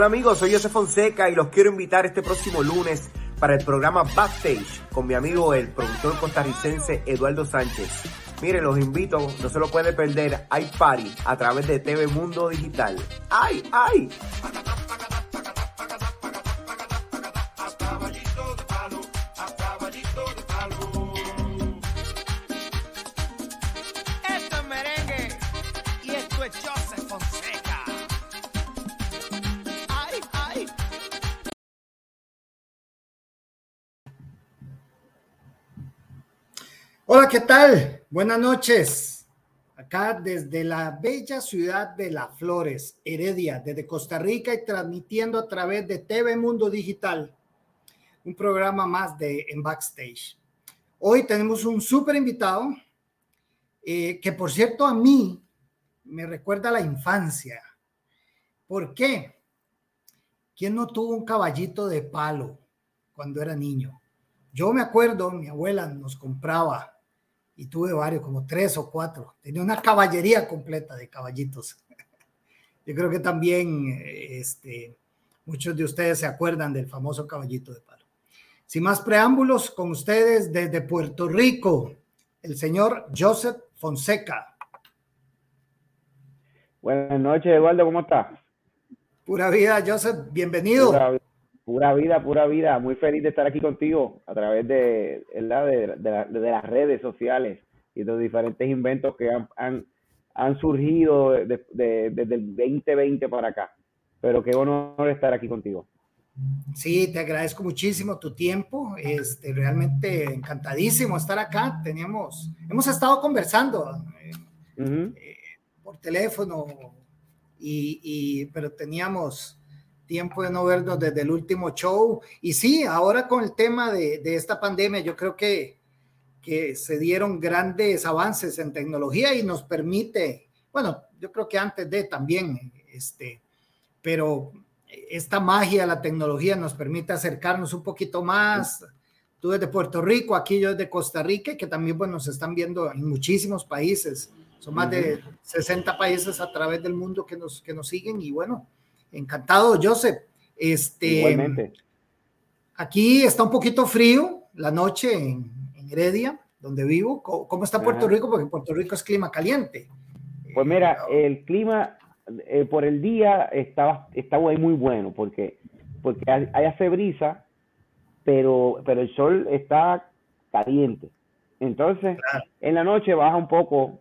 Hola amigos, soy José Fonseca y los quiero invitar este próximo lunes para el programa Backstage con mi amigo el productor costarricense Eduardo Sánchez. Miren, los invito, no se lo puede perder, hay party a través de TV Mundo Digital. ¡Ay, ay! Hola, ¿qué tal? Buenas noches. Acá desde la bella ciudad de Las Flores, Heredia, desde Costa Rica y transmitiendo a través de TV Mundo Digital, un programa más de En Backstage. Hoy tenemos un súper invitado eh, que, por cierto, a mí me recuerda la infancia. ¿Por qué? ¿Quién no tuvo un caballito de palo cuando era niño? Yo me acuerdo, mi abuela nos compraba y tuve varios, como tres o cuatro. Tenía una caballería completa de caballitos. Yo creo que también este, muchos de ustedes se acuerdan del famoso caballito de palo. Sin más preámbulos, con ustedes desde Puerto Rico, el señor Joseph Fonseca. Buenas noches, Eduardo, ¿cómo estás? Pura vida, Joseph, bienvenido. Pura, pura vida, pura vida. Muy feliz de estar aquí contigo a través de, ¿verdad? de, de, la- de las redes sociales y de los diferentes inventos que han, han, han surgido de- de- desde el 2020 para acá. Pero qué honor estar aquí contigo. Sí, te agradezco muchísimo tu tiempo. Este, realmente encantadísimo estar acá. Teníamos, hemos estado conversando eh, Ujú. por teléfono y, y- pero teníamos tiempo de no vernos desde el último show. Y sí, ahora con el tema de, de esta pandemia, yo creo que, que se dieron grandes avances en tecnología y nos permite, bueno, yo creo que antes de también, este, pero esta magia, la tecnología nos permite acercarnos un poquito más. Tú desde Puerto Rico, aquí yo desde Costa Rica, que también pues, nos están viendo en muchísimos países. Son más de 60 países a través del mundo que nos, que nos siguen y bueno, encantado, Joseph. Este, Igualmente. Aquí está un poquito frío la noche en, en Heredia, donde vivo. ¿Cómo, cómo está Puerto Ajá. Rico? Porque Puerto Rico es clima caliente. Pues mira, el clima eh, por el día está, está muy bueno porque, porque hay, hay hace brisa, pero, pero el sol está caliente. Entonces, Claro. en la noche baja un poco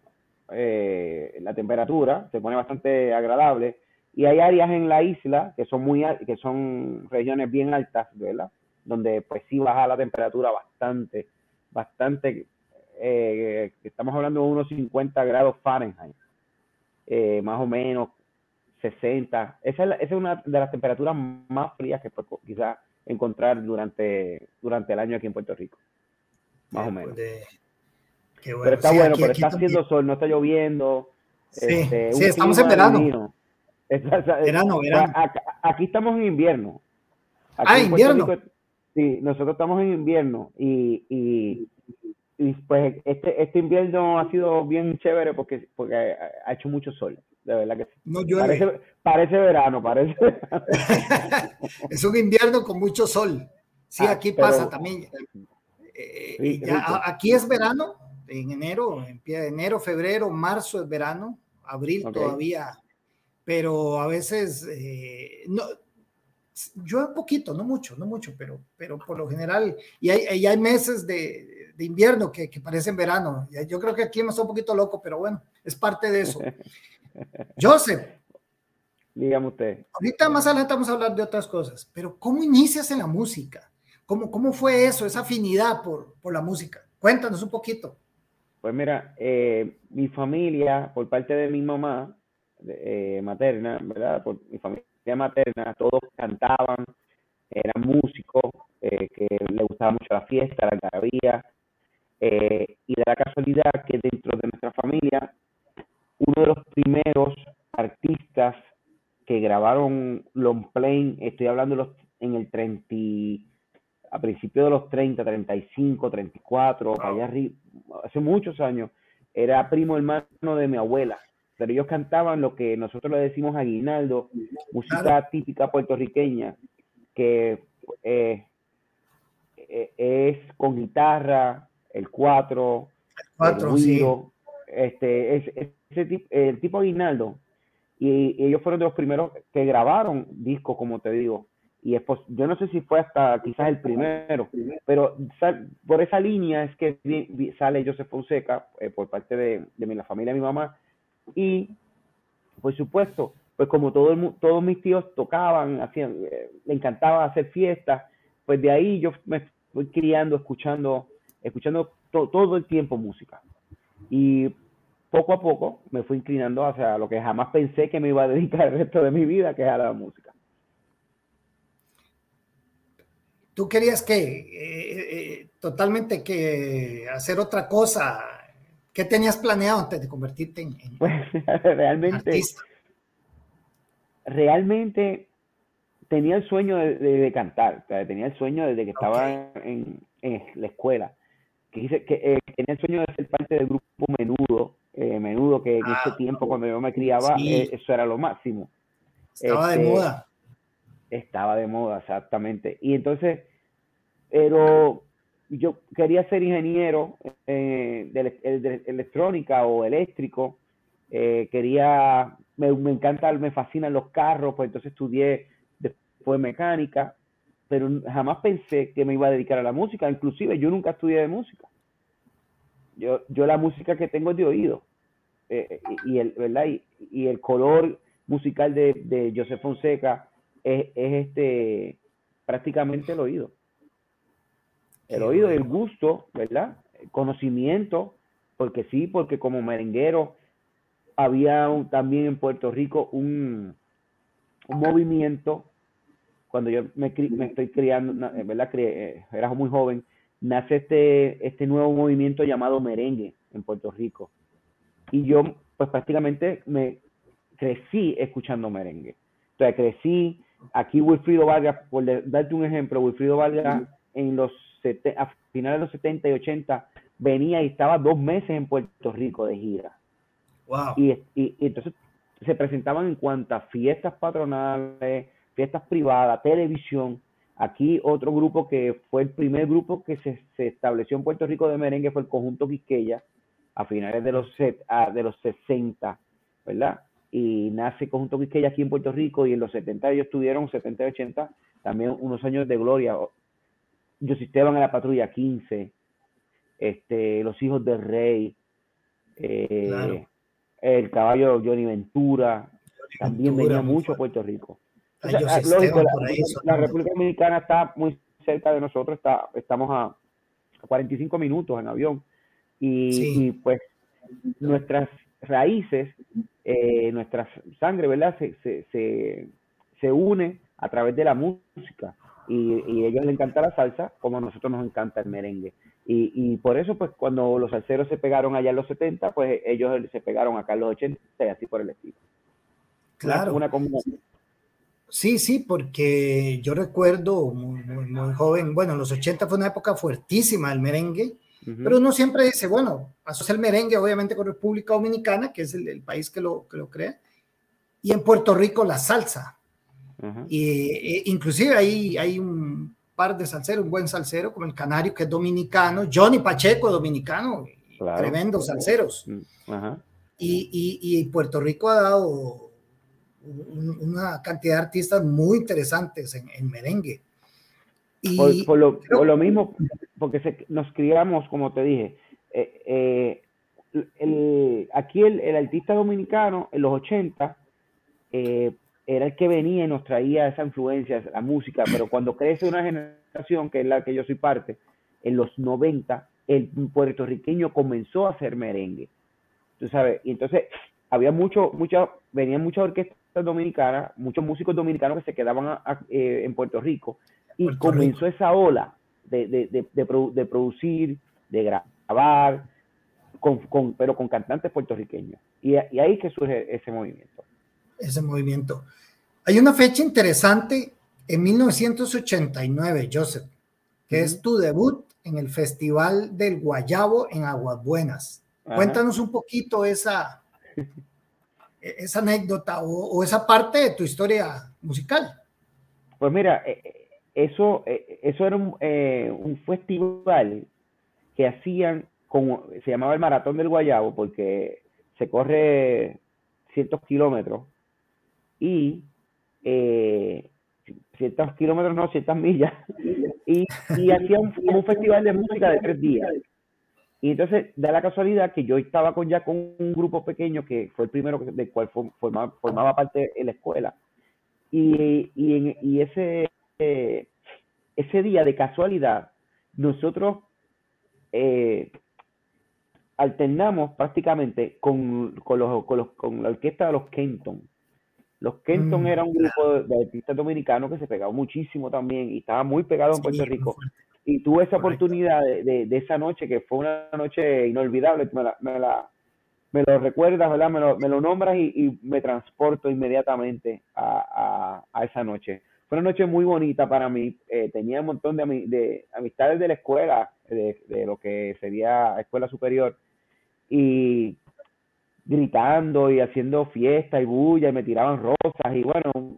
eh, la temperatura, se pone bastante agradable y hay áreas en la isla que son muy que son regiones bien altas, ¿verdad? Donde pues sí baja la temperatura bastante, bastante, eh, estamos hablando de unos 50 grados Fahrenheit, eh, más o menos 60. Esa es, la- esa es una de las temperaturas más frías que quizás encontrar durante, durante el año aquí en Puerto Rico, más o menos. De- qué bueno. Pero está Sí, bueno, aquí- pero aquí está también. haciendo sol, no está lloviendo. Sí, este, sí, estamos en clima verano. divino. Verano, verano. acá- aquí estamos en invierno. Aquí Ah, en invierno. Rico- sí, nosotros estamos en invierno y, y, y, pues este, este invierno ha sido bien chévere porque, porque ha hecho mucho sol, de verdad que sí. No llueve. Parece, parece verano, parece verano. es un invierno con mucho sol. Sí, Ah, aquí pero- pasa también. Eh, Sí, ya- rico. a- aquí es verano, en enero, empieza enero, febrero, marzo es verano, abril todavía, pero a veces eh, no, llueve poquito, no mucho, no mucho, pero, pero por lo general, y hay, y hay meses de, de invierno que, que parecen verano. Yo creo que el clima está un poquito loco, pero bueno, es parte de eso. Joseph, Dígame usted. Ahorita más adelante vamos a hablar de otras cosas, pero ¿cómo inicias en la música? ¿Cómo, cómo fue eso, esa afinidad por, por la música? Cuéntanos un poquito. Pues mira, eh, mi familia, por parte de mi mamá eh, materna, ¿verdad? Por mi familia materna, todos cantaban, eran músicos, eh, que les gustaba mucho la fiesta, la algarabía, eh, y de la casualidad que dentro de nuestra familia, uno de los primeros artistas que grabaron long play, estoy hablando de los, en el 30, y- a principios de los 30, 35, 34, para allá arriba, hace muchos años, era primo hermano de mi abuela. Pero ellos cantaban lo que nosotros le decimos aguinaldo, música típica puertorriqueña, que eh, eh, es con guitarra, el cuatro, Cuatro, el sí. güiro, este, es, ese tipo, el tipo aguinaldo. Y, y ellos fueron de los primeros que grabaron discos, como te digo. Y es yo no sé si fue hasta quizás el primero, pero sal- por esa línea es que sale Joseph Fonseca eh, por parte de, de mi- la familia de mi mamá. Y por supuesto, pues como todo el todos mis tíos tocaban, hacían, eh, le encantaba hacer fiestas, pues de ahí yo me fui criando, escuchando, escuchando to- todo el tiempo música. Y poco a poco me fui inclinando hacia lo que jamás pensé que me iba a dedicar el resto de mi vida, que es a la música. Tú querías que eh, eh, totalmente que hacer otra cosa. ¿Qué tenías planeado antes de convertirte en, en Pues realmente, artista? realmente tenía el sueño de, de- de cantar, o sea, tenía el sueño desde que estaba en, en la escuela, que, hice- que eh, tenía el sueño de ser parte del grupo Menudo, eh, Menudo que en Ah, ese tiempo cuando yo me criaba, sí. eh, eso era lo máximo. Estaba de este, moda. Estaba de moda, exactamente. Y entonces, pero yo quería ser ingeniero eh, de, ele- de electrónica o eléctrico. eh, quería, me, me encanta, me fascinan los carros, pues entonces estudié después mecánica, pero jamás pensé que me iba a dedicar a la música. Inclusive yo nunca estudié de música. Yo, yo la música que tengo es de oído. Eh, y, el, ¿verdad? Y, y el color musical de, de Joseph Fonseca es, es este prácticamente el oído. El oído el gusto, ¿verdad? El conocimiento, porque sí, porque como merenguero había un- también en Puerto Rico un, un movimiento, cuando yo me, estoy criando, eh, ¿verdad? Eh, era muy joven, nace este, este nuevo movimiento llamado merengue en Puerto Rico. Y yo, pues prácticamente me crecí escuchando merengue. Entonces crecí, aquí Wilfrido Vargas, por darte un ejemplo, Wilfrido Vargas en los sete- a finales de los 70 y 80 venía y estaba dos meses en Puerto Rico de gira. Wow. Y, y- y entonces se presentaban en cuantas fiestas patronales, fiestas privadas, televisión. Aquí otro grupo que fue el primer grupo que se, se estableció en Puerto Rico de merengue fue el conjunto Quisqueya a finales de los, set- ah, de los 60, ¿verdad? Y nace el conjunto Quisqueya aquí en Puerto Rico y en los 70 ellos tuvieron, 70 y 80, también unos años de gloria. Yo Esteban en la patrulla 15, este, los hijos del rey, eh, Claro. el caballo Johnny Ventura, también Ventura, venía mucho a. Puerto Rico. O sea, José lógico, la. República Dominicana está muy cerca de nosotros, está, estamos a 45 minutos en avión. Y, Sí. y, pues nuestras raíces, eh, nuestra sangre, ¿verdad? Se, se, se, se une a través de la música. Y, y a ellos les encanta la salsa, como a nosotros nos encanta el merengue. Y, y por eso, pues, cuando los salseros se pegaron allá en los 70, pues ellos se pegaron acá en los 80 y así por el estilo. Una- Claro. Una, combinación. Sí, sí, porque yo recuerdo muy, muy, joven, bueno, en los 80 fue una época fuertísima el merengue, Ujú. pero uno siempre dice, bueno, asocia el merengue obviamente con República Dominicana, que es el, el país que lo, que lo crea, y en Puerto Rico la salsa. E, inclusive ahí hay un par de salseros, un buen salsero como el Canario, que es dominicano, Johnny Pacheco, dominicano, Claro. tremendos salseros. Mm. Y, y- y Puerto Rico ha dado un- una cantidad de artistas muy interesantes en, en merengue. Y Por, por lo, creo- por lo mismo, porque se- nos criamos, como te dije, eh, eh, el- aquí el, el artista dominicano en los 80 eh, era el que venía y nos traía esa influencia, la música, pero cuando crece una generación, que es la que yo soy parte, en los 90, el puertorriqueño comenzó a hacer merengue. Tú sabes, y entonces había mucho, mucha, venían muchas orquestas dominicanas, muchos músicos dominicanos que se quedaban a- a- eh, en Puerto Rico y Puerto comenzó esa ola de, de, de, de produ- de producir, de grabar, con, con- pero con cantantes puertorriqueños. Y, y ahí es que surge ese movimiento. Ese movimiento. Hay una fecha interesante en 1989, Joseph, que es tu debut en el Festival del Guayabo en Aguas Buenas. Ajá. Cuéntanos un poquito esa, e, esa anécdota o, o, esa parte de tu historia musical. Pues mira, eh, eh, eso, eso era un, eh, un festival que hacían, como, se llamaba el Maratón del Guayabo, porque se corre ciertos kilómetros y eh, ciertos kilómetros, no, ciertas millas, y, y hacía un, un, festival de música de tres días. Y entonces da la casualidad que yo estaba con ya con un grupo pequeño que fue el primero del cual formaba, formaba parte la escuela. Y, y, y ese, eh, ese día de casualidad, nosotros eh, alternamos prácticamente con, con, los, con, los, con la orquesta de los Kenton. Los Kenton mm, era un grupo de, artistas dominicanos que se pegaba muchísimo también y estaba muy pegado en Puerto sí, Rico. Y tuve esa Correcto. oportunidad de, de, de, esa noche, que fue una noche inolvidable, me, la, me, la, me lo recuerdas, ¿verdad? Me lo, me lo nombras y, y, me transporto inmediatamente a, a, a, esa noche. Fue una noche muy bonita para mí. Eh, tenía un montón de, de amistades de la escuela, de, de lo que sería escuela superior. Y gritando y haciendo fiesta y bulla y me tiraban rosas y bueno, un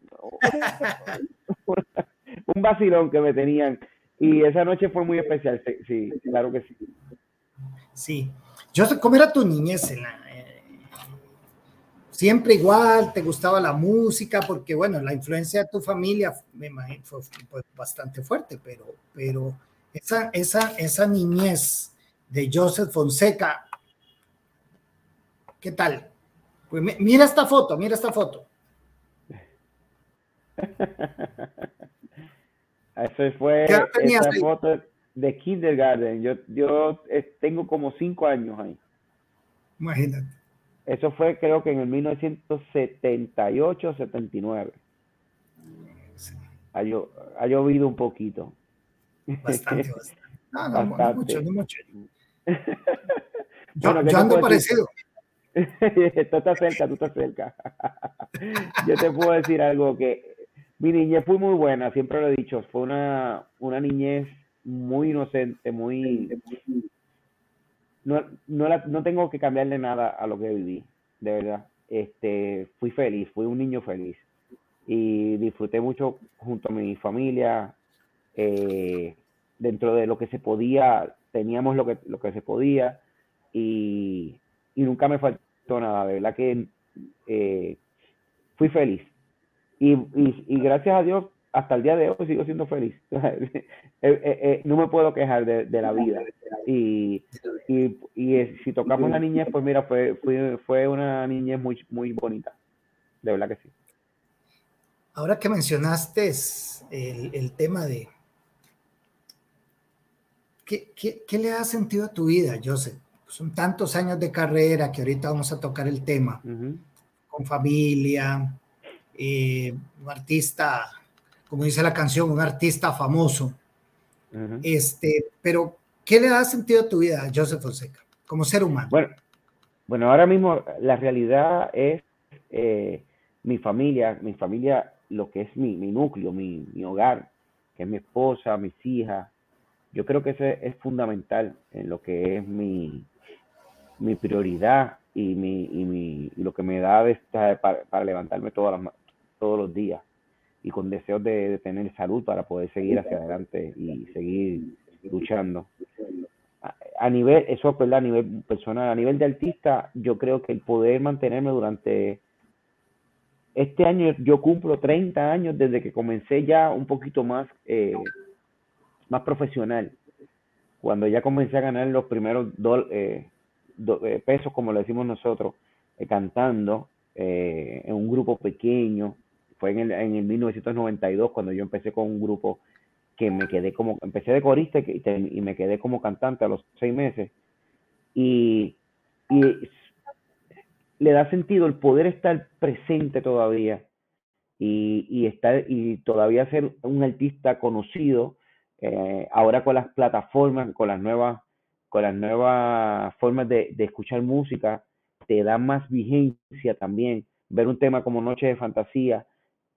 vacilón que me tenían. Y esa noche fue muy especial, sí, claro que sí. Sí. Yo cómo era tu niñez eh, siempre igual, te gustaba la música, porque bueno, la influencia de tu familia fue bastante fuerte, pero, pero esa, esa, esa niñez de Joseph Fonseca, ¿Qué tal? Pues mira esta foto, mira esta foto. Eso fue esa foto de kindergarten. Yo, yo eh, tengo como cinco años ahí. Imagínate. Eso fue creo que en el 1978, 79. Sí. Ha, ha, llovido un poquito. Bastante, bastante. No, no, bastante. no mucho, no mucho. Yo, bueno, yo ando parecido. Decir? tú estás cerca, tú estás cerca. Yo te puedo decir algo que mi niñez fue muy buena, siempre lo he dicho, fue una, una niñez muy inocente, muy... No, no, la, no tengo que cambiarle nada a lo que viví, de verdad. Este, fui feliz, fui un niño feliz y disfruté mucho junto a mi familia. Eh, dentro de lo que se podía, teníamos lo que, lo que se podía y y nunca me faltó nada, de verdad que eh, fui feliz. Y, y, y, gracias a Dios, hasta el día de hoy sigo siendo feliz. eh, eh, no me puedo quejar de, de la vida. Y, y, y, si tocamos la niñez, pues mira, fue, fue, fue una niñez muy, muy bonita. De verdad que sí. Ahora que mencionaste el, el tema de... ¿qué, ¿qué, qué, le ha sentido a tu vida, Joseph? Son tantos años de carrera que ahorita vamos a tocar el tema, uh -huh. con familia, eh, un artista, como dice la canción, un artista famoso. Uh -huh. Este, pero, ¿qué le da sentido a tu vida, Joseph Fonseca, como ser humano? Bueno, bueno ahora mismo la realidad es eh, mi familia, mi familia, lo que es mi, mi núcleo, mi, mi hogar, que es mi esposa, mis hijas. Yo creo que ese es fundamental en lo que es mi, mi prioridad y, mi, y, mi, y lo que me da para, levantarme todas las, todos los días y con deseos de, tener salud para poder seguir hacia adelante y seguir luchando. A, nivel, eso es verdad, a nivel personal, a nivel de artista, yo creo que el poder mantenerme durante este año, yo cumplo 30 años desde que comencé ya un poquito más, eh, más profesional. Cuando ya comencé a ganar los primeros do, eh, pesos, como le decimos nosotros, eh, cantando eh, en un grupo pequeño. Fue en el, en el 1992 cuando yo empecé con un grupo que me quedé como, empecé de corista y, me quedé como cantante a los seis meses. Y, y le da sentido el poder estar presente todavía y, y estar y todavía ser un artista conocido eh, ahora con las plataformas, con las nuevas con las nuevas formas de, escuchar música, te da más vigencia también. Ver un tema como Noche de Fantasía,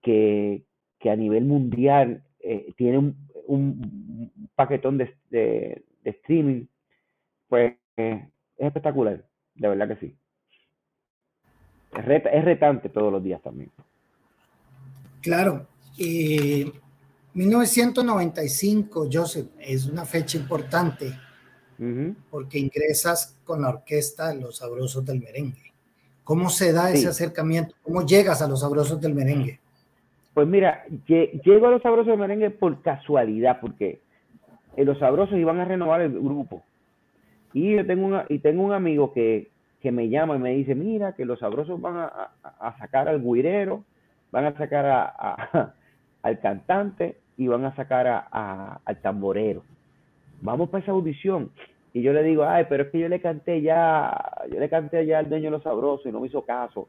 que, que a nivel mundial eh, tiene un, un, paquetón de, de, de streaming, pues eh, es espectacular, de verdad que sí. es, reta- es retante todos los días también. Claro. eh, 1995, Joseph, es una fecha importante Porque ingresas con la orquesta de Los Sabrosos del Merengue. ¿Cómo se da Sí. ese acercamiento? ¿Cómo llegas a Los Sabrosos del Merengue? Pues mira, lle- llego a los sabrosos de merengue por casualidad, porque eh, los sabrosos iban a renovar el grupo. Y yo tengo una, y tengo un amigo que, que me llama y me dice, mira, que los sabrosos van a, a- a sacar al guirero, van a sacar a- al cantante y van a sacar al tamborero. Vamos para esa audición. Y yo le digo, ay, pero es que yo le canté ya, yo le canté ya al dueño de los sabrosos y no me hizo caso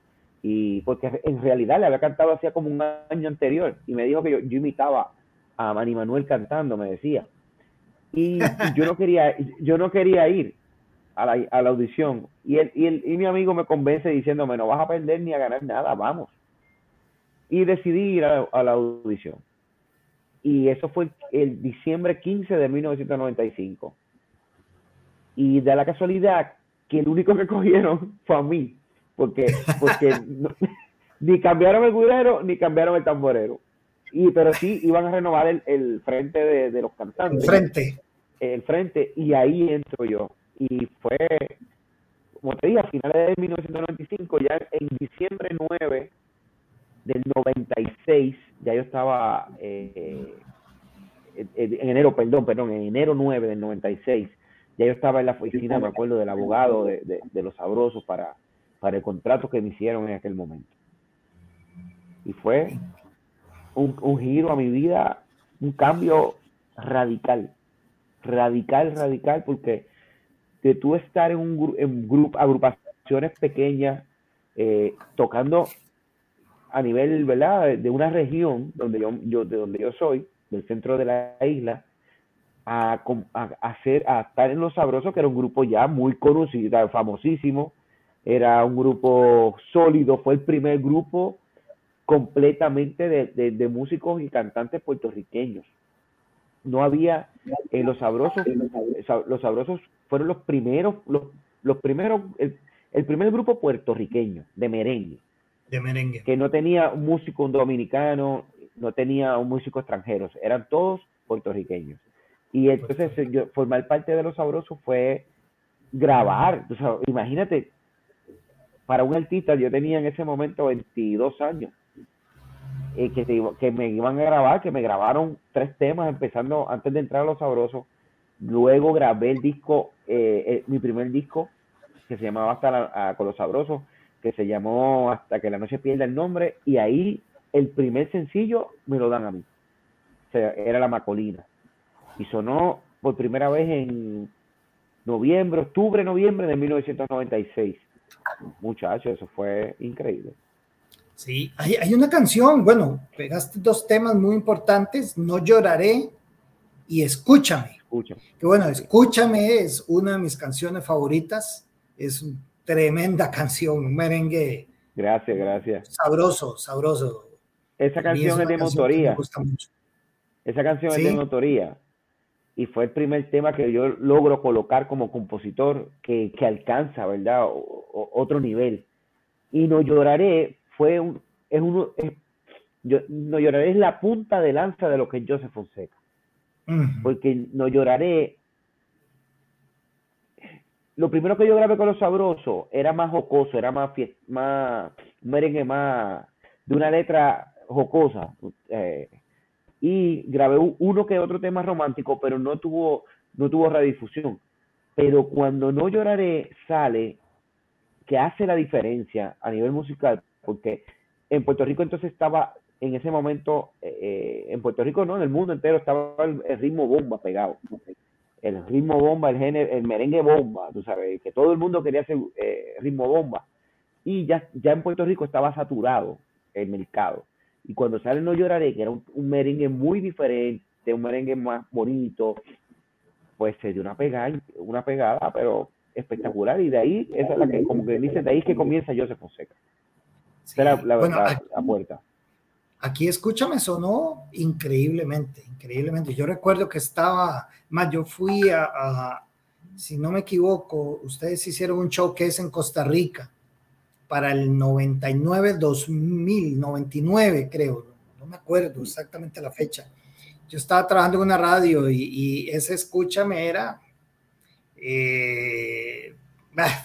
y porque en realidad le había cantado hacía como un año anterior y me dijo que yo, imitaba a Manny Manuel cantando, me decía. Y, yo no quería, yo no quería ir a la, a la audición. Y, él, y, él, y mi amigo me convence diciéndome, no vas a perder ni a ganar nada, vamos. Y decidí ir a la audición. Y eso fue el diciembre 15 de 1995. Y da la casualidad que el único que cogieron fue a mí, porque, porque no- ni cambiaron el guirero ni cambiaron el tamborero. Y, pero sí iban a renovar el, el frente de, de los cantantes Enfrente. el frente y ahí entro yo. Y fue, como te dije, a finales de 1995, ya en diciembre 9 del 96, ya yo estaba, eh, en, en enero, perdón, perdón, en enero 9 del 96, ya yo estaba en la oficina, me acuerdo, del abogado de, de, los sabrosos para, para el contrato que me hicieron en aquel momento. Y fue un, un giro a mi vida, un cambio radical radical, radical, porque de tú estar en un en grupo, agrupaciones pequeñas, eh, tocando a nivel, ¿verdad?, de- una región donde yo, yo, de donde yo soy, del centro de la isla, a, hacer, a estar en Los Sabrosos, que era un grupo ya muy conocido, famosísimo, era un grupo sólido, fue el primer grupo completamente de, de- músicos y cantantes puertorriqueños. No había eh, los sabrosos, sa- los sabrosos fueron los primeros, los, los primeros, el, el primer grupo puertorriqueño de merengue, De merengue. que no tenía un músico dominicano, no tenía un músico extranjero, eran todos puertorriqueños. Y entonces eh, yo, formar parte de los sabrosos fue grabar, o sea, imagínate, para un artista yo tenía en ese momento 22 años, eh, que, te que me iban a grabar, que me grabaron tres temas empezando antes de entrar a Los Sabrosos. Luego grabé el disco, eh, eh, mi primer disco, que se llamaba Hasta la- a- con Los Sabrosos, que se llamó Hasta que la noche pierda el nombre, y ahí el primer sencillo me lo dan a mí. O sea, era La Macolina. Y sonó por primera vez en noviembre, octubre, noviembre de 1996. Muchachos, eso fue increíble. Sí, hay, hay una canción, bueno, pegaste dos temas muy importantes, No lloraré y Escúchame. Escucha. Que bueno, Escúchame es una de mis canciones favoritas, es tremenda canción, un merengue Gracias, gracias. sabroso, sabroso. Esa canción es de autoría. Me gusta mucho. Esa canción es Sí. de mi autoría. Y fue el primer tema que yo logro colocar como compositor que, que alcanza, ¿verdad? O- o- otro nivel. Y No Lloraré fue un, es uno, es- yo, No Lloraré es la punta de lanza de lo que es Joseph Fonseca. Ujú. Porque No Lloraré, lo primero que yo grabé con Los Sabrosos era más jocoso, era más, fies- más un merengue más, de una letra jocosa. eh, y grabé uno que otro tema romántico, pero no tuvo, no tuvo radiodifusión. Pero cuando No Lloraré sale, que hace la diferencia a nivel musical, porque en Puerto Rico entonces estaba, en ese momento, eh, en Puerto Rico no, en el mundo entero estaba el ritmo bomba pegado. El ritmo bomba, el género, el merengue bomba, tú sabes, que todo el mundo quería hacer eh, ritmo bomba. Y ya, ya en Puerto Rico estaba saturado el mercado. Y cuando sale No Lloraré, que era un, un merengue muy diferente, un merengue más bonito, pues se dio una pegada, una pegada, pero espectacular. Y de ahí, esa es la que, como que dice, de ahí es que comienza Joseph Fonseca. Sí. Esa es la, la- Bueno, la- aquí- la puerta. Aquí escúchame, sonó increíblemente, increíblemente. Yo recuerdo que estaba, más yo fui a, a- si no me equivoco, ustedes hicieron un show que es en Costa Rica para el 99, 2000, 99 creo, no me acuerdo exactamente la fecha. Yo estaba trabajando en una radio y, y ese escúchame era eh,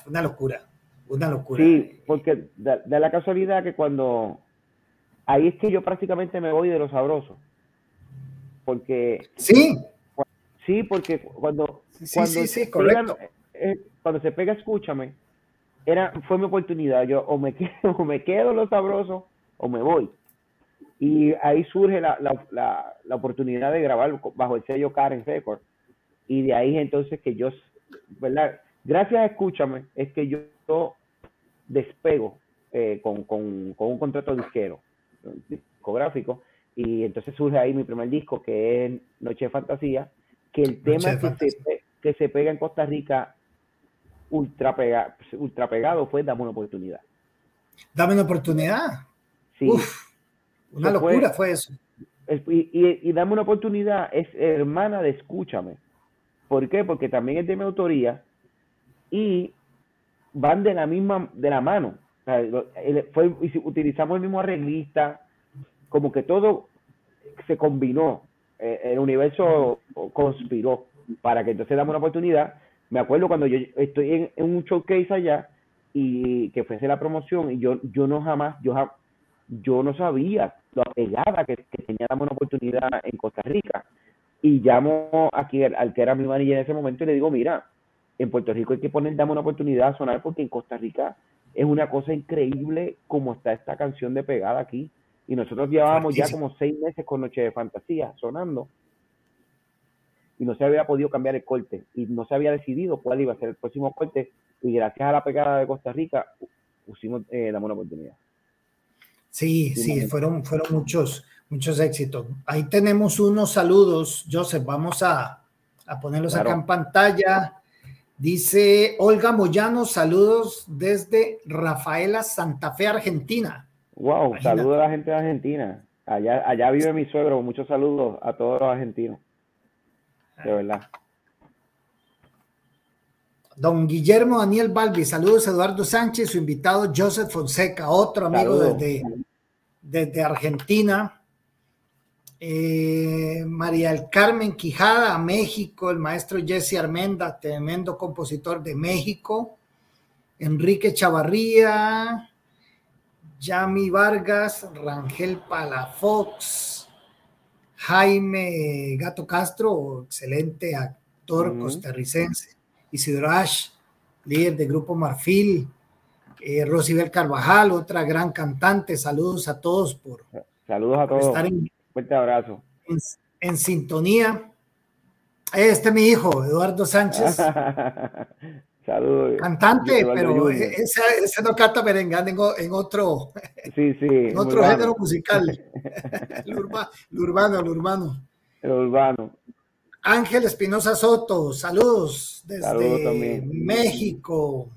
una locura, una locura. Sí, porque da, da, la casualidad que cuando ahí es que yo prácticamente me voy de lo sabroso. Porque sí, sí, porque cuando sí, cuando sí, sí, se correcto. pega- eh, cuando se pega, escúchame, era fue mi oportunidad. Yo o me quedo, o me quedo lo sabroso o me voy. Y ahí surge la, la, la, la oportunidad de grabar bajo el sello Karen Record. Y de ahí entonces que yo, ¿verdad? Gracias a Escúchame, es que yo, yo despego eh, con, con, con un contrato disquero, discográfico. Y entonces surge ahí mi primer disco, que es Noche de Fantasía, que el tema que se, que se pega en Costa Rica ultra, pega, ultra pegado fue Dame una oportunidad. Dame una oportunidad. Sí. Uf, una Eso locura fue eso. Es- y, y, y Dame una oportunidad es hermana de Escúchame. ¿Por qué? Porque también es de mi autoría y van de la misma, de la mano. Fue- utilizamos el mismo arreglista, como que todo se combinó, eh, el universo conspiró para que entonces damos una oportunidad. Me acuerdo cuando yo estoy en, un showcase allá y que fuese la promoción y yo, yo no jamás, yo yo no sabía lo pegada que, tenía Dame una oportunidad en Costa Rica. Y llamo aquí al, al que era mi manager en ese momento y le digo, mira, en Puerto Rico hay que poner Dame una oportunidad a sonar porque en Costa Rica es una cosa increíble como está esta canción de pegada aquí. Y nosotros llevábamos ya como seis meses con Noche de Fantasía sonando y no se había podido cambiar el corte y no se había decidido cuál iba a ser el próximo corte y gracias a la pegada de Costa Rica pusimos eh, Dame una oportunidad. Sí, Sí, fueron, fueron muchos, muchos éxitos. Ahí tenemos unos saludos, Joseph, vamos a, a ponerlos Claro. acá en pantalla. Dice Olga Moyano, saludos desde Rafaela, Santa Fe, Argentina. Wow, Imagínate. saludos a la gente de Argentina. Allá, allá vive mi suegro. Muchos saludos a todos los argentinos. De verdad. Don Guillermo Daniel Balbi, saludos Eduardo Sánchez, su invitado Joseph Fonseca, otro amigo Saludos. desde, desde Argentina. Eh, María del Carmen Quijada, México, el maestro Jesse Armenda, tremendo compositor de México. Enrique Chavarría, Yami Vargas, Rangel Palafox, Jaime Gato Castro, excelente actor costarricense. Isidro Ash, líder del Grupo Marfil, eh, Rosibel Carvajal, otra gran cantante. Saludos a todos por, Saludos a por todos. estar en, Fuerte abrazo. en- en sintonía. Este es mi hijo, Eduardo Sánchez, Saludos. cantante, pero Junior. ese, ese no canta merengán en, en otro, Sí, sí. en otro urbano. género musical. Urba- lo urbano, lo urbano. El urbano. Ángel Espinosa Soto, saludos desde Saludos. México.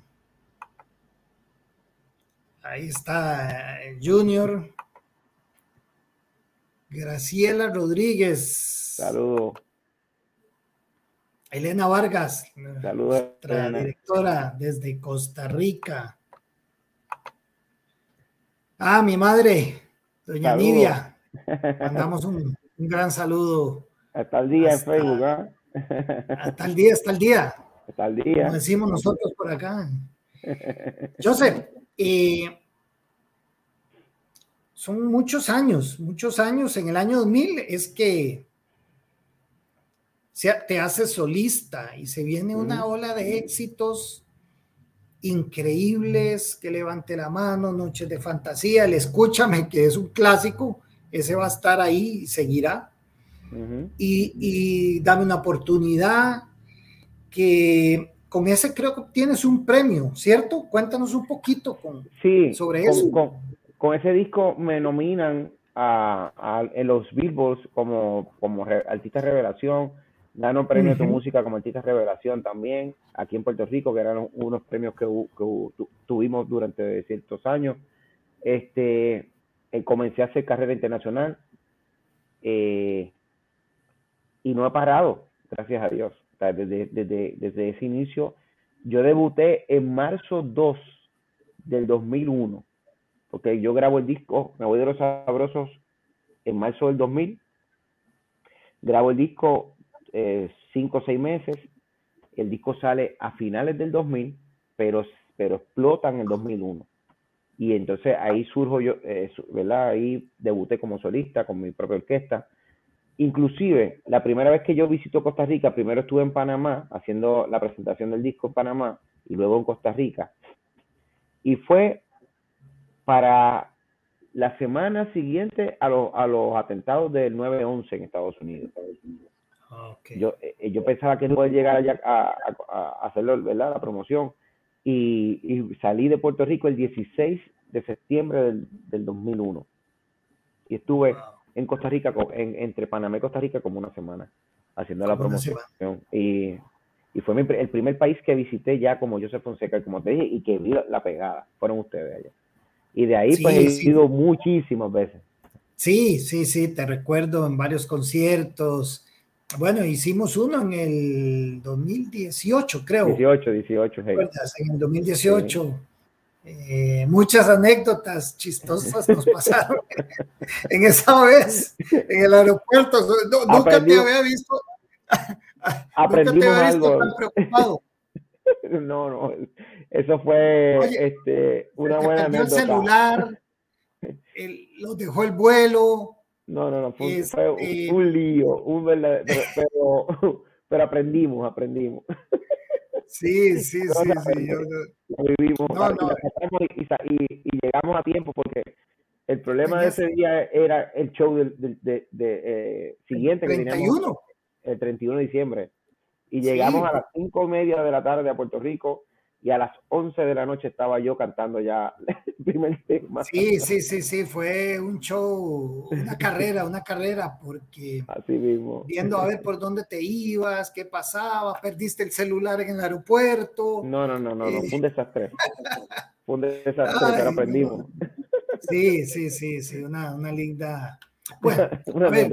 Ahí está eh, Junior. Graciela Rodríguez. Saludos. Elena Vargas, Saludos. nuestra Elena. directora desde Costa Rica. Ah, mi madre, doña. Nidia. Mandamos un, un gran saludo. Hasta el día Hasta- en Facebook, ¿ah? Hasta el día, hasta el día. Hasta el día. como decimos nosotros por acá. Joseph, eh, son muchos años, muchos años. En el año 2000 es que se- te haces solista y se viene una ola de éxitos increíbles. Que levante la mano, Noches de Fantasía, el Escúchame, que es un clásico, ese va a estar ahí y seguirá y, y dame una oportunidad que con ese creo que obtienes un premio, ¿cierto? Cuéntanos un poquito con Sí, sobre con, eso. Con, con ese disco me nominan a, a- en los Billboards como, como re- artista revelación. Gano premio Tu Ujú. Música como artista revelación también, aquí en Puerto Rico, que eran unos premios que, tu- tuvimos durante ciertos años. Este, eh, comencé a hacer carrera internacional eh, y no he parado, gracias a Dios. Desde, desde, desde ese inicio, yo debuté en marzo 2 del 2001, porque yo grabo el disco, me voy de los sabrosos en marzo del 2000, grabo el disco eh, cinco o seis meses, el disco sale a finales del 2000, pero, pero explota en el 2001. Y entonces ahí surjo yo, eh, ¿verdad? Ahí debuté como solista con mi propia orquesta. Inclusive, la primera vez que yo visito Costa Rica, primero estuve en Panamá haciendo la presentación del disco en Panamá y luego en Costa Rica. Y fue para la semana siguiente a, a los atentados del 9-11 en Estados Unidos. Okay. Yo, eh, yo pensaba que no podía llegar allá a, a, hacerlo, ¿verdad? La promoción. Y, y, salí de Puerto Rico el 16 de septiembre del, del 2001. Y estuve en Costa Rica, en, entre Panamá y Costa Rica, como una semana, haciendo la promoción. Y, y, fue mi, el primer país que visité ya como Joseph Fonseca, como te dije, y que vi la pegada. Fueron ustedes allá. Y de ahí, pues, he ido muchísimas veces. Sí, sí, sí, te recuerdo en varios conciertos. Bueno, hicimos uno en el 2018, creo. 18, 18. En el 2018. Eh, muchas anécdotas chistosas nos pasaron en esa vez en el aeropuerto. nunca te había visto. Aprendimos nunca te había visto algo. tan preocupado. No, no, eso fue este, una buena el celular, lo dejó el vuelo. No, no, no, fue, un, lío, un verdadero, pero, pero aprendimos, aprendimos. Sí, sí, sí, sí. lo vivimos y, y, llegamos a tiempo porque el problema de ese día era el show del, de, de, eh, siguiente que teníamos el 31 de diciembre. Y llegamos a las cinco y media de la tarde a Puerto Rico y a las 11 de la noche estaba yo cantando ya el primer tema. Sí, sí, sí, sí, fue un show, una carrera, una carrera, porque Así mismo. viendo a ver por dónde te ibas, qué pasaba, perdiste el celular en el aeropuerto. No, no, no, no, no fue un desastre. Fue un desastre, pero aprendimos. Sí, sí, sí, sí, una, una linda... Bueno, a ver,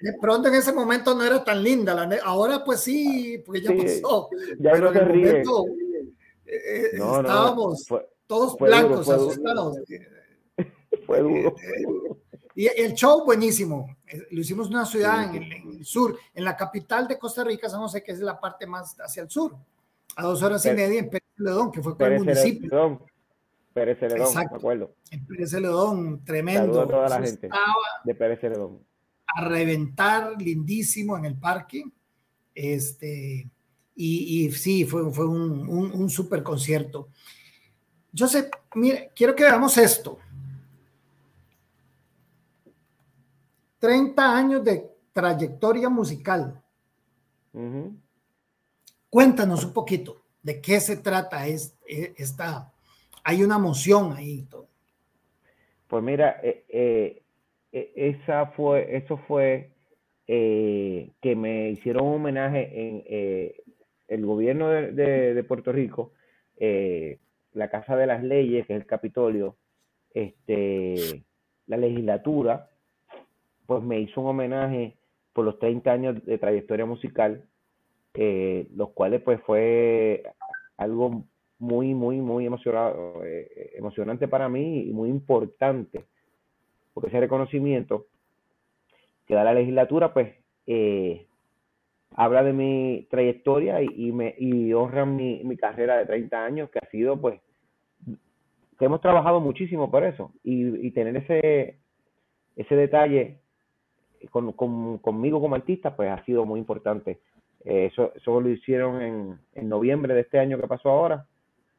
de pronto en ese momento no era tan linda, la ahora pues sí, porque ya pasó. Ya no se ríe. Momento, eh, estábamos todos blancos, asustados. Fue duro, Y el show buenísimo. Eh, lo hicimos en una ciudad en, el, sur, en la capital de Costa Rica, San José, que es la parte más hacia el sur, a dos horas y media en Pérez Ledón, que fue con el municipio. Pérez Celedón, me acuerdo. En Pérez Celedón, tremendo. a toda la gente de Pérez Celedón. A reventar, lindísimo en el parque. Este, y, y sí, fue, fue un, un, un super concierto. Joseph, mire, quiero que veamos esto. 30 años de trayectoria musical. Cuéntanos un poquito de qué se trata es, e, esta, hay una emoción ahí. Todo. Pues mira, eh, eh, esa fue, eso fue que me hicieron un homenaje en el gobierno de, Puerto Rico, la Casa de las Leyes, que es el Capitolio, este, la legislatura, pues me hizo un homenaje por los 30 años de trayectoria musical, los cuales pues fue algo muy, muy, muy emocionado, eh, emocionante para mí y muy importante, porque ese reconocimiento que da la legislatura, pues, eh, habla de mi trayectoria y, me y honra mi, carrera de 30 años, que ha sido, pues, que hemos trabajado muchísimo por eso, y, tener ese, ese detalle con, conmigo como artista, pues, ha sido muy importante. Eh, eso, eso lo hicieron en, en noviembre de este año que pasó ahora,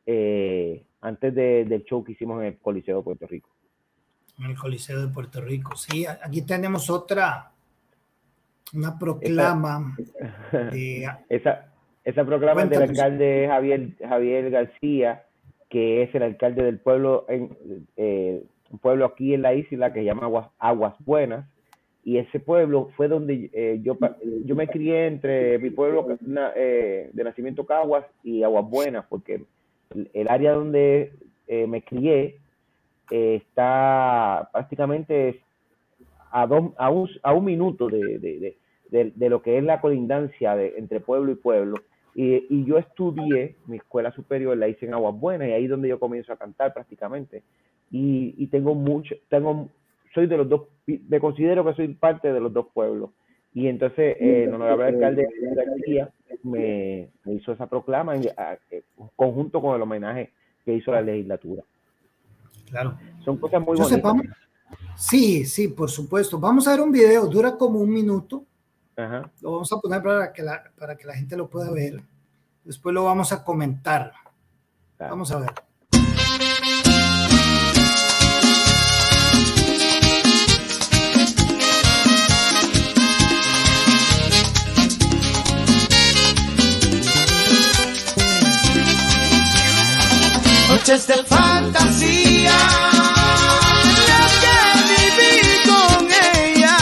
eh, antes del show que hicimos en el Coliseo de Puerto Rico. En el Coliseo de Puerto Rico, sí. Aquí tenemos otra, una proclama. Esa, esa, proclama del alcalde Javier, Javier García, que es el alcalde del pueblo, en, eh, un pueblo aquí en la isla que se llama Aguas, Aguas Buenas, y ese pueblo fue donde eh, yo, yo me crié entre mi pueblo de nacimiento Caguas y Aguas Buenas, porque el área donde eh, me crié eh, está prácticamente a, dos, a, un, minuto de, lo que es la colindancia de, entre pueblo y pueblo. Y, y yo estudié, mi escuela superior la hice en Aguas Buenas y ahí es donde yo comienzo a cantar prácticamente. Y, y tengo mucho, tengo, soy de los dos, me considero que soy parte de los dos pueblos. Y entonces eh, el honorable alcalde García me, me hizo esa proclama en, a- eh, conjunto con el homenaje que hizo la legislatura. Claro. Son cosas muy Joseph, bonitas. vamos- Sí, sí, por supuesto. Vamos a ver un video, dura como un minuto. Ajá. Lo vamos a poner para que la, para que la gente lo pueda ver. Después lo vamos a comentar. claro. Vamos a ver. Noches de fantasía, que viví con ella,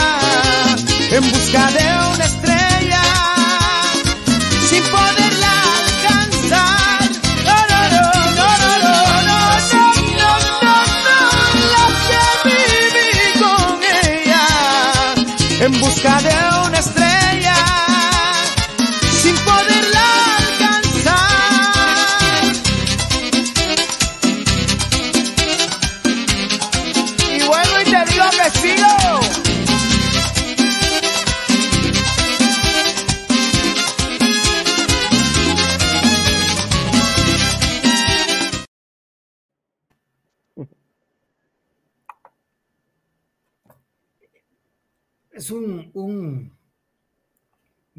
en busca de una estrella, sin poderla alcanzar. No, no, no, no, no, no, no, no, no, no, no, que viví con ella, en busca de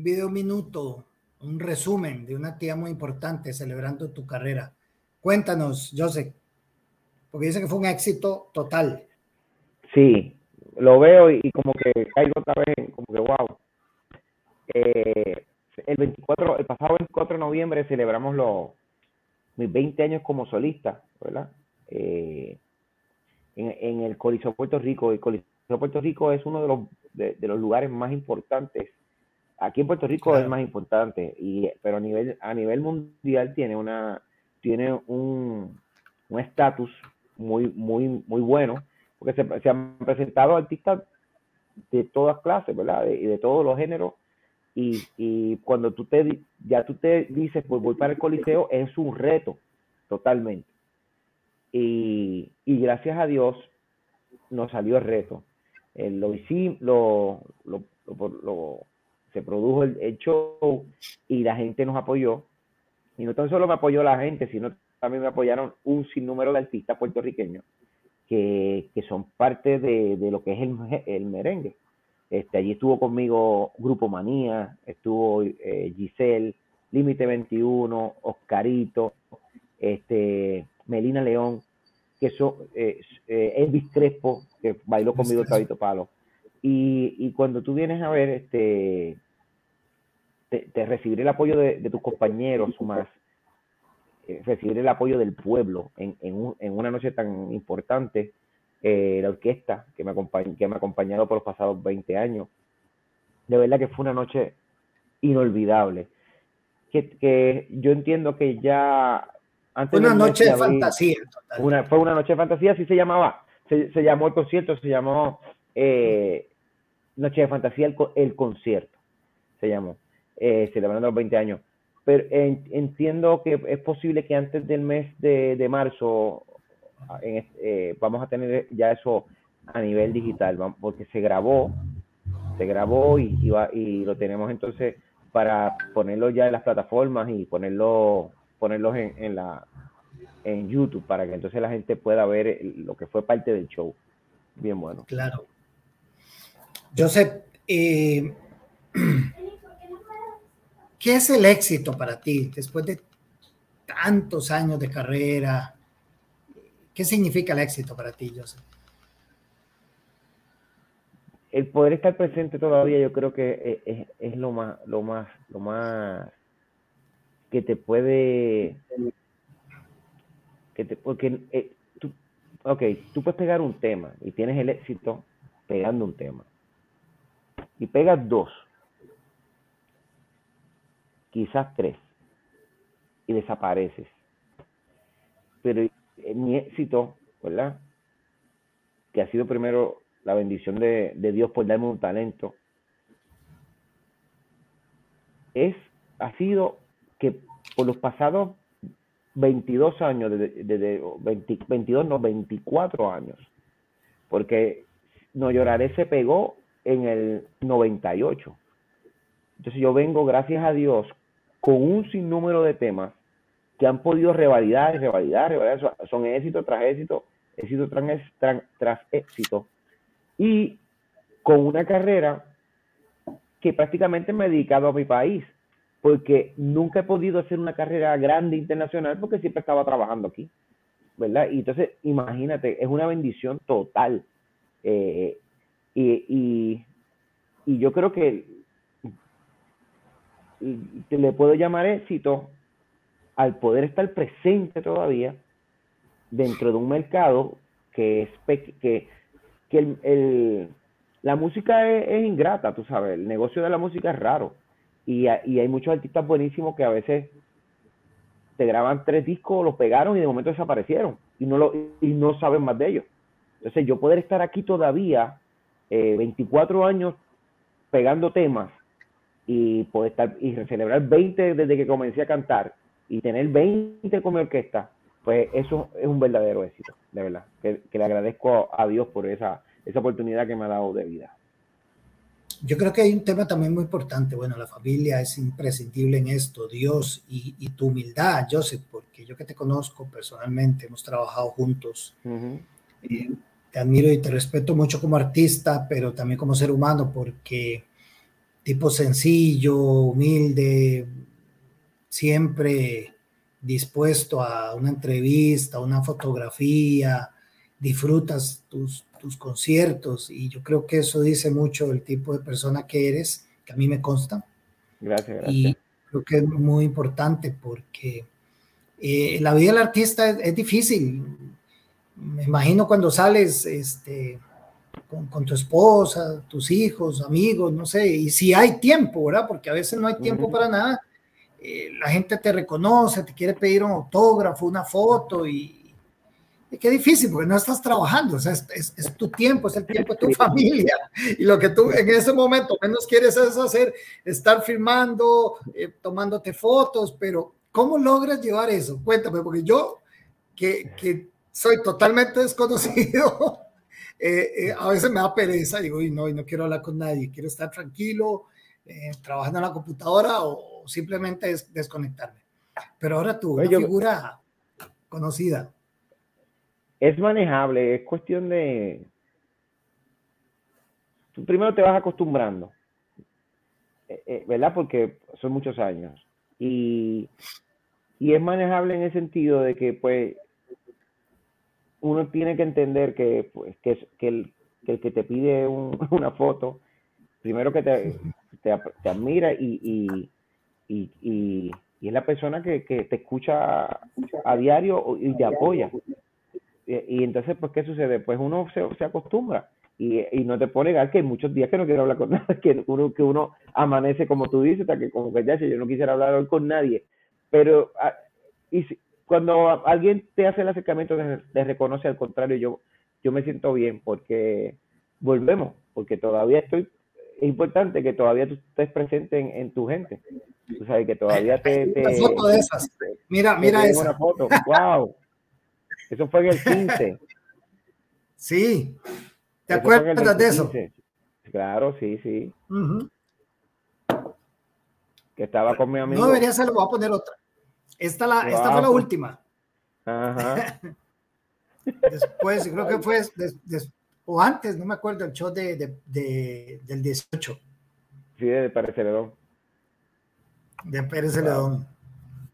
video minuto, un resumen de una actividad muy importante celebrando tu carrera. Cuéntanos, Joseph, porque dice que fue un éxito total. Sí, lo veo y, como que caigo otra vez, como que wow. Eh, el 24, el pasado 24 de noviembre celebramos los mis 20 años como solista, ¿verdad? Eh, en, el Coliseo Puerto Rico. El Coliseo Puerto Rico es uno de los, de los lugares más importantes. Aquí en Puerto Rico es Claro. el más importante, y, pero a nivel, a nivel mundial tiene una, tiene un un estatus muy, muy, muy bueno, porque se, se han presentado artistas de todas clases, ¿verdad? Y de todos los géneros. Y, y cuando tú te, ya tú te dices, pues voy para el Coliseo, es un reto, totalmente. Y, y gracias a Dios nos salió el reto. Eh, lo hicimos, lo, lo, lo- lo- se produjo el, el show y la gente nos apoyó. Y no tan solo me apoyó la gente, sino también me apoyaron un sinnúmero de artistas puertorriqueños que, que son parte de, de lo que es el, el merengue. Este, allí estuvo conmigo Grupo Manía, estuvo eh, Giselle, Límite 21, Oscarito, este, Melina León, que son eh, eh, Elvis Crespo, que bailó conmigo. Tabito Palo. Y, y cuando tú vienes a ver, este, te, te recibir el apoyo de, de tus compañeros más, eh, recibir el apoyo del pueblo en, en, un- en una noche tan importante, eh, la orquesta que me, que me ha acompañado por los pasados 20 años, de verdad que fue una noche inolvidable. Que, que yo entiendo que ya antes Una noche de fantasía. total. una, fue una noche de fantasía, así se llamaba. Se, se llamó el concierto, se llamó eh, Noche de Fantasía, el, el concierto. Se llamó, eh, celebrando los 20 años. Pero en- entiendo que es posible que antes del mes de, de marzo eh, vamos a tener ya eso a nivel digital, porque se grabó, se grabó y, y, va- y lo tenemos entonces para ponerlo ya en las plataformas y ponerlo ponerlos en, en la en YouTube para que entonces la gente pueda ver el- lo que fue parte del show. Bien bueno. Claro. Joseph, eh, ¿qué es el éxito para ti después de tantos años de carrera? ¿Qué significa el éxito para ti, Joseph? El poder estar presente todavía yo creo que es, es- es lo más lo más lo más que te puede que te porque eh, tú ok, tú puedes pegar un tema y tienes el éxito pegando un tema y pegas dos. Quizás tres. Y desapareces. Pero eh, mi éxito verdad que ha sido primero la bendición de, de Dios por darme un talento es ha sido que por los pasados 22 años, desde, desde 20 22, no, 24 años, porque No Lloraré se pegó en el 98. Entonces yo vengo, gracias a Dios, con un sinnúmero de temas que han podido revalidar, revalidar, revalidar, son éxito tras éxito, éxito tras, tras, tras éxito, y con una carrera que prácticamente me he dedicado a mi país, porque nunca he podido hacer una carrera grande internacional porque siempre estaba trabajando aquí, ¿verdad? Y entonces, imagínate, es una bendición total. Eh, y, y, y, yo creo que le puedo llamar éxito al poder estar presente todavía dentro de un mercado que es que, que el, la música es, es, ingrata, tú sabes, el negocio de la música es raro y, y hay muchos artistas buenísimos que a veces te graban tres discos, los pegaron y de momento desaparecieron y no, lo, y no saben más de ellos. Entonces yo poder estar aquí todavía, eh, 24 años pegando temas y poder estar y celebrar 20 desde que comencé a cantar y tener 20 como orquesta, pues eso es un verdadero éxito, de verdad. Que, que le agradezco a Dios por esa, esa oportunidad que me ha dado de vida. Yo creo que hay un tema también muy importante. Bueno, la familia es imprescindible en esto, Dios y, y tu humildad, Joseph, porque yo que te conozco personalmente, hemos trabajado juntos. Uh -huh. eh, te admiro y te respeto mucho como artista, pero también como ser humano, porque tipo sencillo, humilde, siempre dispuesto a una entrevista, una fotografía, disfrutas tus, tus conciertos y yo creo que eso dice mucho del tipo de persona que eres, que a mí me consta. Gracias, gracias. Y creo que es muy importante porque eh, la vida del artista es, es, difícil. Me imagino cuando sales este, con, con, tu esposa, tus hijos, amigos, no sé, y si hay tiempo, ¿verdad? Porque a veces no hay tiempo uh -huh. para nada. Eh, la gente te reconoce, te quiere pedir un autógrafo, una foto y, qué difícil, porque no estás trabajando, o sea, es, es, es, tu tiempo, es el tiempo de tu familia, y lo que tú en ese momento menos quieres es hacer, estar filmando, eh, tomándote fotos, pero ¿cómo logras llevar eso? Cuéntame, porque yo, que, que soy totalmente desconocido, eh, eh, a veces me da pereza, digo, y no, y no quiero hablar con nadie, quiero estar tranquilo, eh, trabajando en la computadora o, o simplemente des desconectarme. Pero ahora tú, una Oye, figura conocida es manejable, es cuestión de... Tú primero te vas acostumbrando, eh, eh, ¿verdad? Porque son muchos años. Y, y, es manejable en el sentido de que, pues, uno tiene que entender que, pues, que, que, el, que el que te pide un, una foto, primero que te, te, te admira y, y, y, y, es la persona que, que te escucha a diario y te apoya. Y, entonces, pues, ¿qué sucede? Pues uno se, se acostumbra y, y, no te pone negar que hay muchos días que no quiero hablar con nadie, que uno, que uno amanece como tú dices, hasta que como que ya yo no quisiera hablar hoy con nadie. Pero ah, y si, cuando alguien te hace el acercamiento, te reconoce al contrario, yo, yo me siento bien porque volvemos, porque todavía estoy, es importante que todavía tú estés presente en, en tu gente. Tú sabes que todavía te... te una foto de esas. Mira, mira esa. Una foto. Wow. Eso fue en el 15. Sí. ¿Te eso acuerdas de eso? Claro, sí, sí. Uh -huh. Que estaba con mi amigo. No debería ser, voy a poner otra. Esta, la, wow. esta fue la última. Ajá. Después, creo que fue, des, des, o antes, no me acuerdo, el show de, de, de del 18. Sí, de Pérez Celedón. De Pérez Celedón.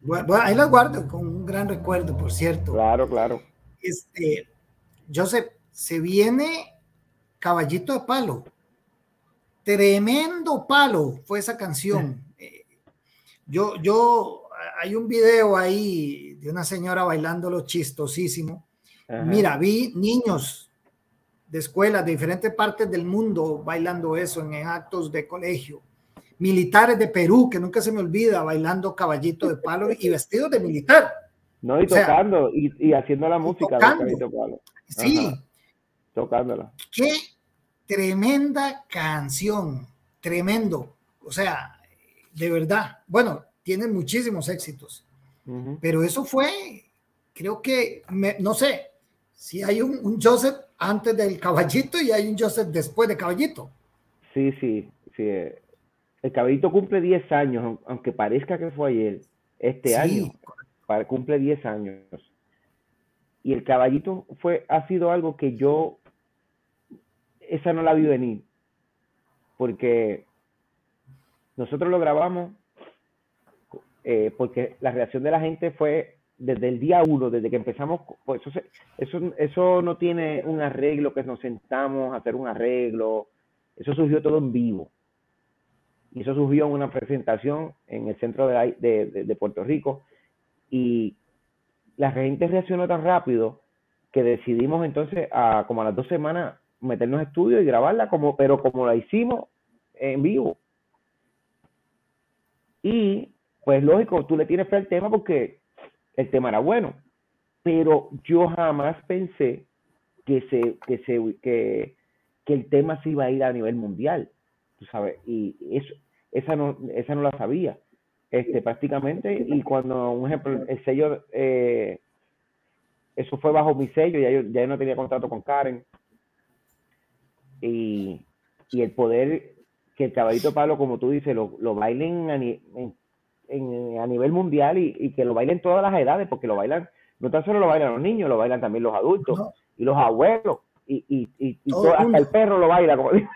Wow. Bueno, ahí las guardo con un gran recuerdo, por cierto. Claro, claro. Este, Joseph, se viene Caballito de Palo. Tremendo palo fue esa canción. Eh, yo, yo, hay un video ahí de una señora bailándolo chistosísimo. Ajá. Mira, vi niños de escuelas de diferentes partes del mundo bailando eso en actos de colegio militares de Perú, que nunca se me olvida, bailando caballito de palo y vestidos de militar. No, y o tocando, sea, y, y, haciendo la música tocando. de caballito de palo. Sí. Tocándola. Qué tremenda canción, tremendo. O sea, de verdad. Bueno, tienen muchísimos éxitos. Pero eso fue, creo que, me- no sé, si hay un, un Joseph antes del caballito y hay un Joseph después de caballito. Sí, sí, sí. eh, El caballito cumple 10 años, aun- aunque parezca que fue ayer, este Sí, año, para- cumple 10 años. Y el caballito fue, ha sido algo que yo, esa no la vi venir, porque nosotros lo grabamos eh, porque la reacción de la gente fue desde el día uno, desde que empezamos, pues eso, eso, eso no tiene un arreglo que nos sentamos a hacer un arreglo, eso surgió todo en vivo. Y eso surgió en una presentación en el centro de Puerto Rico. Y la gente reaccionó tan rápido que decidimos entonces, a, como a las dos semanas, meternos a estudio y grabarla, como, pero como la hicimos en vivo. Y pues lógico, tú le tienes fe al tema porque el tema era bueno. Pero yo jamás pensé que se, que se, que, que el tema se iba a ir a nivel mundial, tú sabes, y eso, esa no, esa no la sabía, este, prácticamente, y cuando, un ejemplo, el sello, eh, eso fue bajo mi sello, ya yo, ya yo no tenía contrato con Karen, y, y el poder que el caballito Pablo, como tú dices, lo, lo bailen en- en- a nivel mundial y, y que lo bailen todas las edades, porque lo bailan, no tan solo lo bailan los niños, lo bailan también los adultos No. y los abuelos, y, y, y, y Todo hasta el perro lo baila, como digo.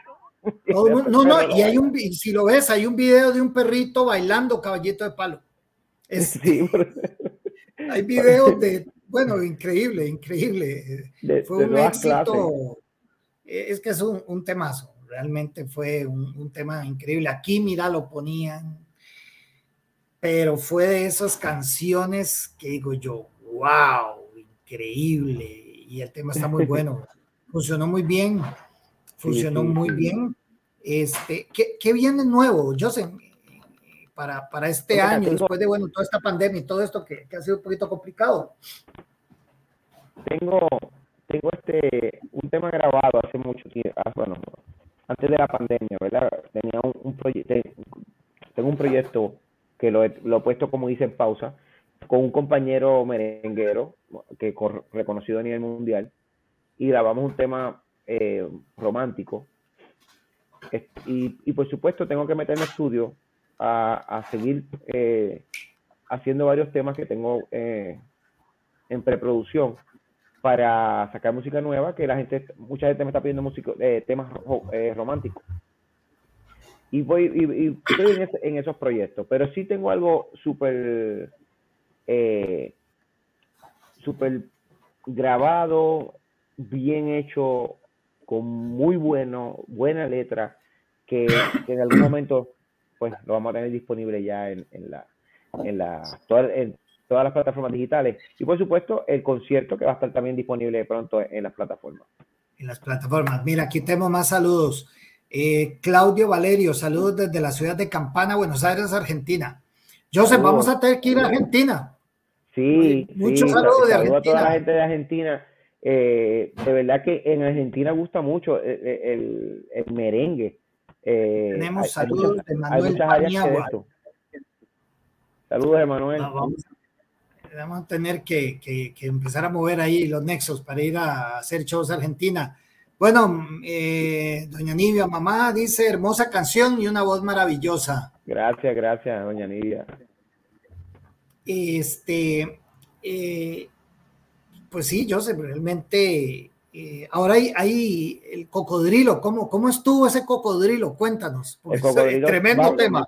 Mundo- no, no, y hay un, si lo ves, hay un video de un perrito bailando caballito de palo. Sí, pero- hay videos de, bueno, increíble, increíble. de, Fue de un éxito. eh, Es que es un, un temazo, realmente fue un, un tema increíble. Aquí, mira, lo ponían, pero fue de esas canciones que digo yo, wow, increíble. Y el tema está muy bueno. Funcionó muy bien, funcionó muy bien. Este, ¿qué, qué viene nuevo, Joseph, para, para este año, tengo- después de bueno, toda esta pandemia y todo esto que, que ha sido un poquito complicado? tengo tengo este un tema grabado hace mucho tiempo ah, bueno antes de la pandemia verdad tenía un, un proyecto tengo un proyecto que lo he, lo he puesto como dice en pausa con un compañero merenguero que reconocido a nivel mundial y grabamos un tema eh, romántico y, y por supuesto tengo que meterme estudio a, a seguir eh, haciendo varios temas que tengo eh, en preproducción para sacar música nueva, que la gente, mucha gente me está pidiendo música, temas ro- románticos. Y voy, y, estoy en, esos proyectos, pero sí tengo algo súper, eh, grabado, bien hecho, con muy bueno, buena letra, que, que en algún momento, pues lo vamos a tener disponible ya en, en la, en la, toda- en todas las plataformas digitales. Y por supuesto, el concierto que va a estar también disponible pronto en las plataformas. en las plataformas. Mira, aquí tenemos más saludos. Eh, Claudio Valerio, saludos desde la ciudad de Campana, Buenos Aires, Argentina. Joseph, Saludos. vamos a tener que ir a Argentina. Sí, Muchos sí, saludos de saludo a toda Argentina. la gente de Argentina. Eh, de verdad que en Argentina gusta mucho el, el- el merengue. Eh, Tenemos hay- hay saludos muchas- de Manuel Paniagua. Saludos, Emanuel. Ah, vamos, vamos a tener que, que- que empezar a mover ahí los nexos para ir a hacer shows a Argentina. Bueno, eh, doña Nivia, mamá dice hermosa canción y una voz maravillosa. Gracias, gracias, doña Nidia. Este, eh, pues sí, Joseph, realmente. eh, ahora hay, hay el cocodrilo. ¿Cómo, ¿Cómo estuvo ese cocodrilo? Cuéntanos. El cocodrilo es tremendo va- tema.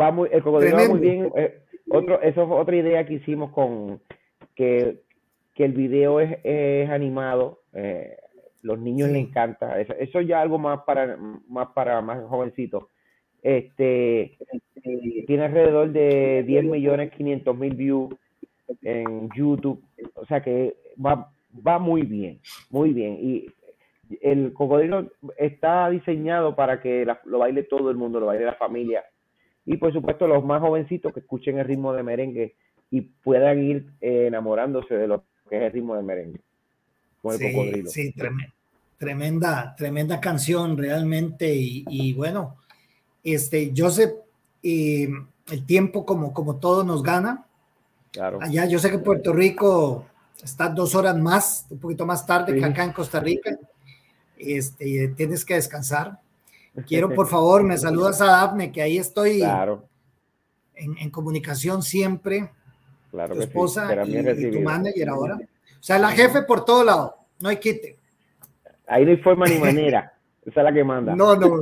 va muy, el cocodrilo va muy bien. eh, otro, eso fue otra idea que hicimos con que, que el video es, es animado. eh, los niños Sí. les encanta. Eso, eso ya algo más para más para más jovencitos. Este tiene alrededor de 10 millones 500 mil views en YouTube. O sea que va, va muy bien, muy bien. Y el cocodrilo está diseñado para que la- lo baile todo el mundo, lo baile la familia. Y por supuesto los más jovencitos que escuchen el ritmo de merengue y puedan ir eh, enamorándose de lo que es el ritmo del merengue. Con el Sí, cocodrilo. sí, tremenda, tremenda, tremenda canción realmente. Y, y bueno, este, Joseph, eh, el tiempo como, como todo nos gana. Claro. Allá yo sé que Puerto Rico está dos horas más, un poquito más tarde Sí. que acá en Costa Rica. Este, tienes que descansar. Quiero, por favor, me saludas a Dafne, que ahí estoy Claro, en, en comunicación siempre, claro tu sí. esposa y, y tu manager ahora. O sea, la jefe por todo lado, no hay quite. Ahí no hay forma ni manera. Esa es la que manda. No, no,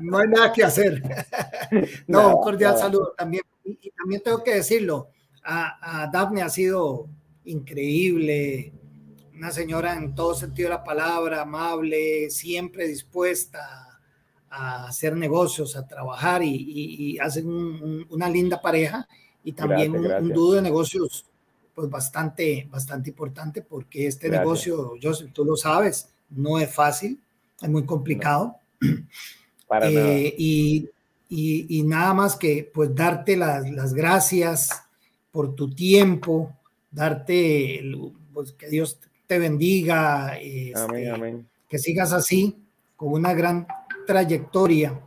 no hay nada que hacer. No, un cordial saludo también. Y, también tengo que decirlo, a, a Daphne ha sido increíble, una señora en todo sentido de la palabra, amable, siempre dispuesta a hacer negocios, a trabajar y, y- y hacen un- un- una linda pareja y también Gracias, un- un, dúo de negocios pues bastante, bastante importante porque este Gracias. negocio, Joseph, tú lo sabes, no es fácil, es muy complicado. Para nada. Eh, y, y- y nada más que pues darte las, las gracias por tu tiempo, darte el- pues, que Dios te bendiga, este, Amén, amén. que sigas así, con una gran trayectoria.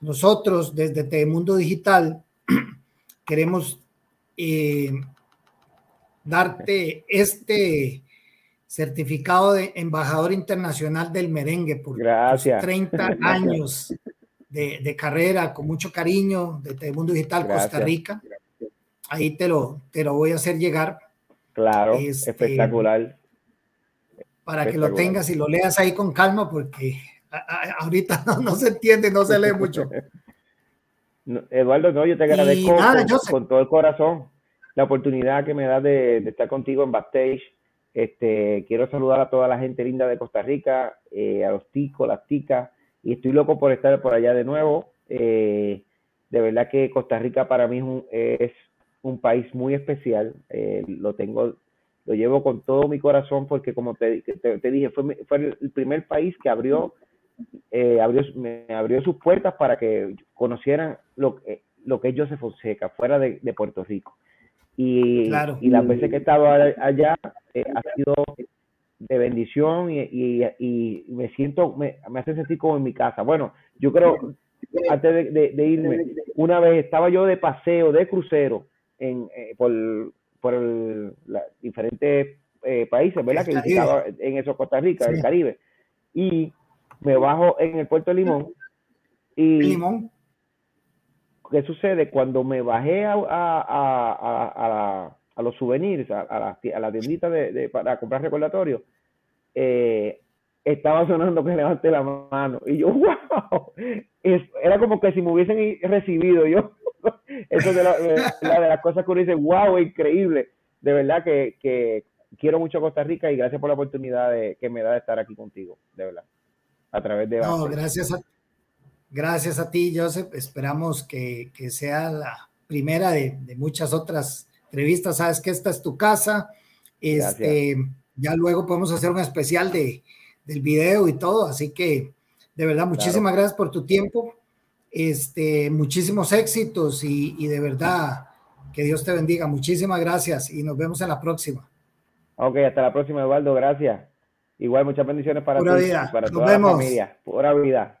Nosotros desde Telemundo Digital queremos eh, darte este certificado de embajador internacional del merengue por Gracias. 30 años de, de carrera, con mucho cariño, de Telemundo Digital Costa. Rica. Ahí te lo, te lo voy a hacer llegar Claro, este- espectacular. para que lo tengas y lo leas ahí con calma porque ahorita no, no se entiende, no se lee mucho. Eduardo, no, yo te agradezco nada, con, Joseph. con todo el corazón la oportunidad que me das de, estar contigo en backstage. Este, quiero saludar a toda la gente linda de Costa Rica, eh, a los ticos, las ticas, y estoy loco por estar por allá de nuevo. Eh, de verdad que Costa Rica para mí es un, es un país muy especial. Eh, lo tengo, lo llevo con todo mi corazón porque como te, dije, fue, fue el primer país que abrió abrió, me abrió sus puertas para que conocieran lo, lo que es Joseph Fonseca fuera de Puerto Rico. Y, Claro. y las veces que he estado allá eh, ha sido de bendición y, y, y me siento, me, me hace sentir como en mi casa. Bueno, yo creo, antes de, de- de irme, una vez estaba yo de paseo, de crucero, en, eh, por, por el- la- diferentes eh, países, ¿verdad? El Que visitaba en eso Costa Rica, Sí. el Caribe. Y me bajo en el puerto de Limón y Limón, ¿qué sucede? Cuando me bajé a, a, a, a, los souvenirs, a, la, a la tiendita de, de- para comprar recordatorios, eh, estaba sonando que levante la mano. Y yo, wow, Es- era como que si me hubiesen recibido yo. Eso es de, la- de- la de las cosas que uno dice, wow, increíble. De verdad que, que quiero mucho a Costa Rica y gracias por la oportunidad de, que me da de estar aquí contigo, de verdad. A través de... no, gracias a, gracias a ti, Joseph. Esperamos que, que sea la primera de, de muchas otras entrevistas. Sabes que esta es tu casa. Este, ya luego podemos hacer un especial de, del video y todo. Así que, de verdad, muchísimas gracias por tu tiempo. Este, muchísimos éxitos y, y de verdad que Dios te bendiga. Muchísimas gracias y nos vemos en la próxima. Ok, hasta la próxima, Eduardo. Gracias. Igual, muchas bendiciones para Pura ti vida. para Nos toda vemos. la familia. Pura vida.